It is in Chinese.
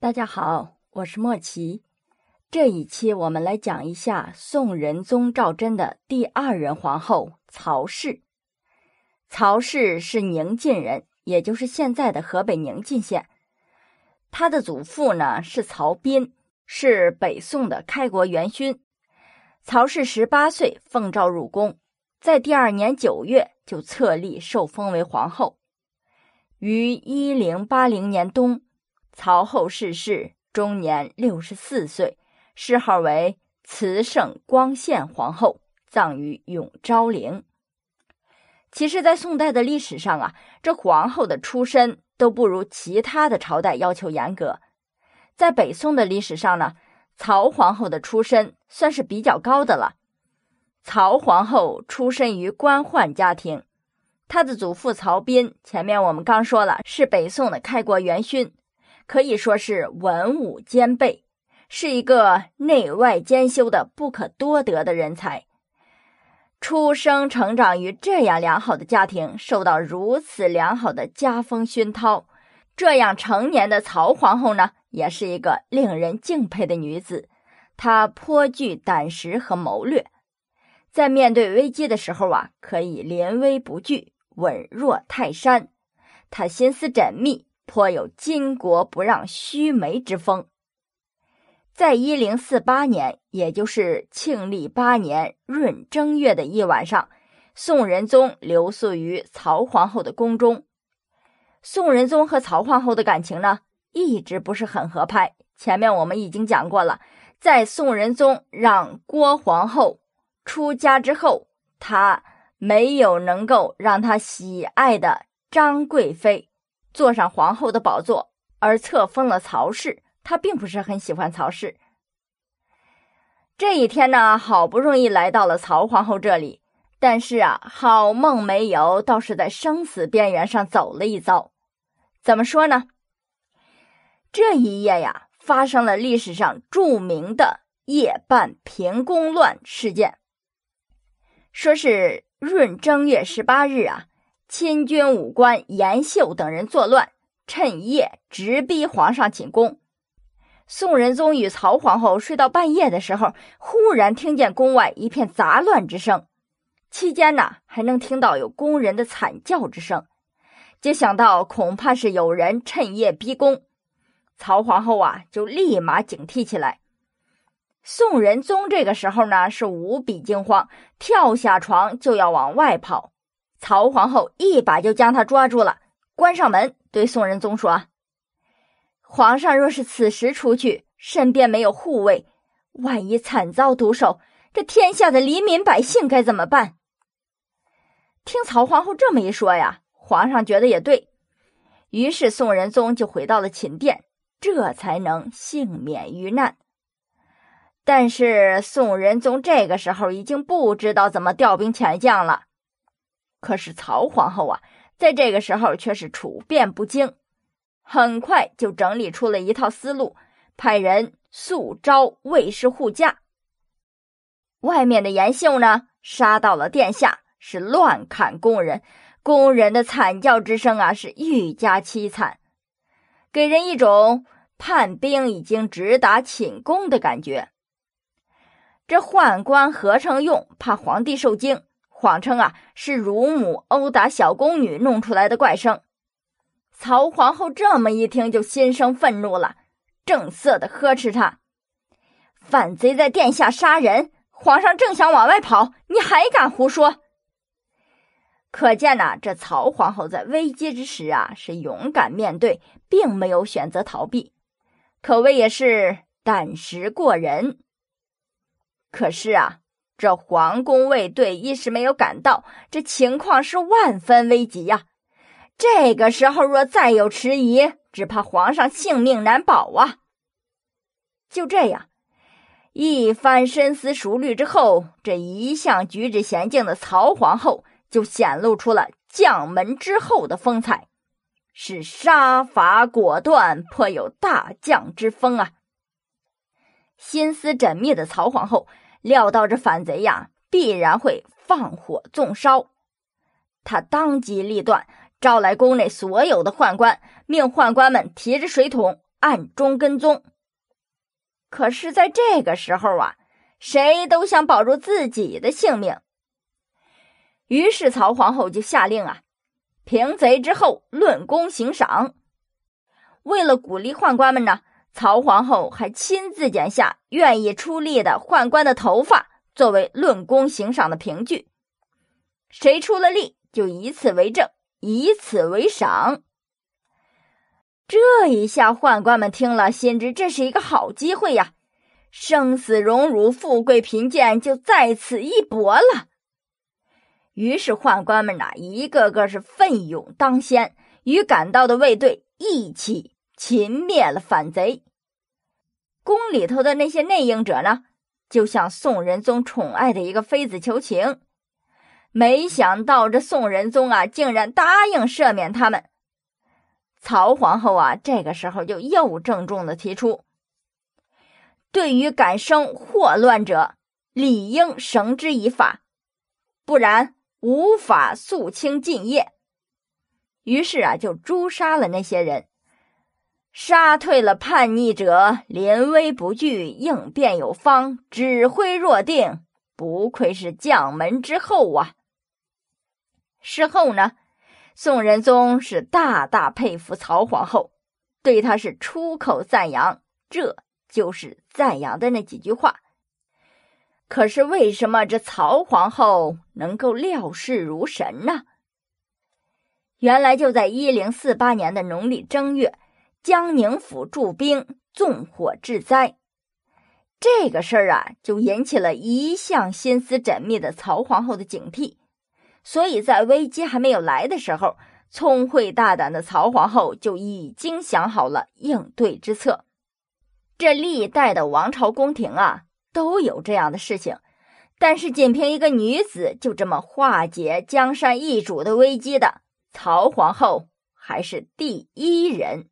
大家好，我是莫奇。这一期我们来讲一下宋仁宗赵祯的第二任皇后曹氏。曹氏是宁晋人，也就是现在的河北宁晋县。他的祖父呢是曹彬，是北宋的开国元勋。曹氏十八岁奉诏入宫，在第二年九月就册立受封为皇后。于一零八零年冬。曹后逝世，终年六十四岁，谥号为慈圣光献皇后，葬于永昭陵。其实，在宋代的历史上啊，这皇后的出身都不如其他的朝代要求严格。在北宋的历史上呢，曹皇后的出身算是比较高的了。曹皇后出身于官宦家庭，她的祖父曹彬，前面我们刚说了，是北宋的开国元勋。可以说是文武兼备，是一个内外兼修的不可多得的人才。出生成长于这样良好的家庭，受到如此良好的家风熏陶，这样成年的曹皇后呢，也是一个令人敬佩的女子。她颇具胆识和谋略，在面对危机的时候啊，可以临危不惧，稳若泰山。她心思缜密。颇有巾帼不让须眉之风。在一零四八年，也就是庆历八年闰正月的一晚上，宋仁宗留宿于曹皇后的宫中。宋仁宗和曹皇后的感情呢，一直不是很合拍。前面我们已经讲过了，在宋仁宗让郭皇后出家之后，他没有能够让他喜爱的张贵妃。坐上皇后的宝座，而册封了曹氏。他并不是很喜欢曹氏。这一天呢，好不容易来到了曹皇后这里，但是啊，好梦没有，倒是在生死边缘上走了一遭。怎么说呢？这一夜呀，发生了历史上著名的夜半平宫乱事件。说是闰正月十八日啊。亲军武官严秀等人作乱，趁夜直逼皇上寝宫。宋仁宗与曹皇后睡到半夜的时候，忽然听见宫外一片杂乱之声，期间呢还能听到有宫人的惨叫之声，就想到恐怕是有人趁夜逼宫。曹皇后啊就立马警惕起来。宋仁宗这个时候呢是无比惊慌，跳下床就要往外跑。曹皇后一把就将他抓住了，关上门，对宋仁宗说：“皇上若是此时出去，身边没有护卫，万一惨遭毒手，这天下的黎民百姓该怎么办？”听曹皇后这么一说呀，皇上觉得也对，于是宋仁宗就回到了寝殿，这才能幸免于难。但是宋仁宗这个时候已经不知道怎么调兵遣将了。可是曹皇后啊，在这个时候却是处变不惊，很快就整理出了一套思路，派人速招卫士护驾。外面的严秀呢，杀到了殿下，是乱砍工人，工人的惨叫之声啊，是愈加凄惨，给人一种叛兵已经直达寝宫的感觉。这宦官何成用怕皇帝受惊。谎称啊是乳母殴打小宫女弄出来的怪声，曹皇后这么一听就心生愤怒了，正色的呵斥他：“反贼在殿下杀人，皇上正想往外跑，你还敢胡说？”可见呐，这曹皇后在危机之时啊是勇敢面对，并没有选择逃避，可谓也是胆识过人。可是啊。这皇宫卫队一时没有赶到，这情况是万分危急呀！这个时候若再有迟疑，只怕皇上性命难保啊！就这样，一番深思熟虑之后，这一向举止娴静的曹皇后就显露出了将门之后的风采，是杀伐果断，颇有大将之风啊！心思缜密的曹皇后。料到这反贼呀，必然会放火纵烧，他当机立断，招来宫内所有的宦官，命宦官们提着水桶暗中跟踪。可是，在这个时候啊，谁都想保住自己的性命。于是，曹皇后就下令啊，平贼之后论功行赏。为了鼓励宦官们呢，曹皇后还亲自剪下愿意出力的宦官的头发，作为论功行赏的凭据。谁出了力，就以此为证，以此为赏。这一下，宦官们听了，心知这是一个好机会呀，生死荣辱、富贵贫贱就在此一搏了。于是，宦官们呐，一个个是奋勇当先，与赶到的卫队一起擒灭了反贼。宫里头的那些内应者呢，就向宋仁宗宠爱的一个妃子求情，没想到这宋仁宗啊，竟然答应赦免他们。曹皇后啊，这个时候就又郑重的提出：对于敢生祸乱者，理应绳之以法，不然无法肃清禁业。于是啊，就诛杀了那些人，杀退了叛逆者，临危不惧，应变有方，指挥若定，不愧是将门之后啊。事后呢？宋仁宗是大大佩服曹皇后，对她是出口赞扬，这就是赞扬的那几句话。可是为什么这曹皇后能够料事如神呢？原来就在一零四八年的农历正月，江宁府驻兵纵火致灾，这个事儿啊，就引起了一向心思缜密的曹皇后的警惕。所以在危机还没有来的时候，聪慧大胆的曹皇后就已经想好了应对之策。这历代的王朝宫廷啊，都有这样的事情，但是仅凭一个女子就这么化解江山易主的危机的，曹皇后还是第一人。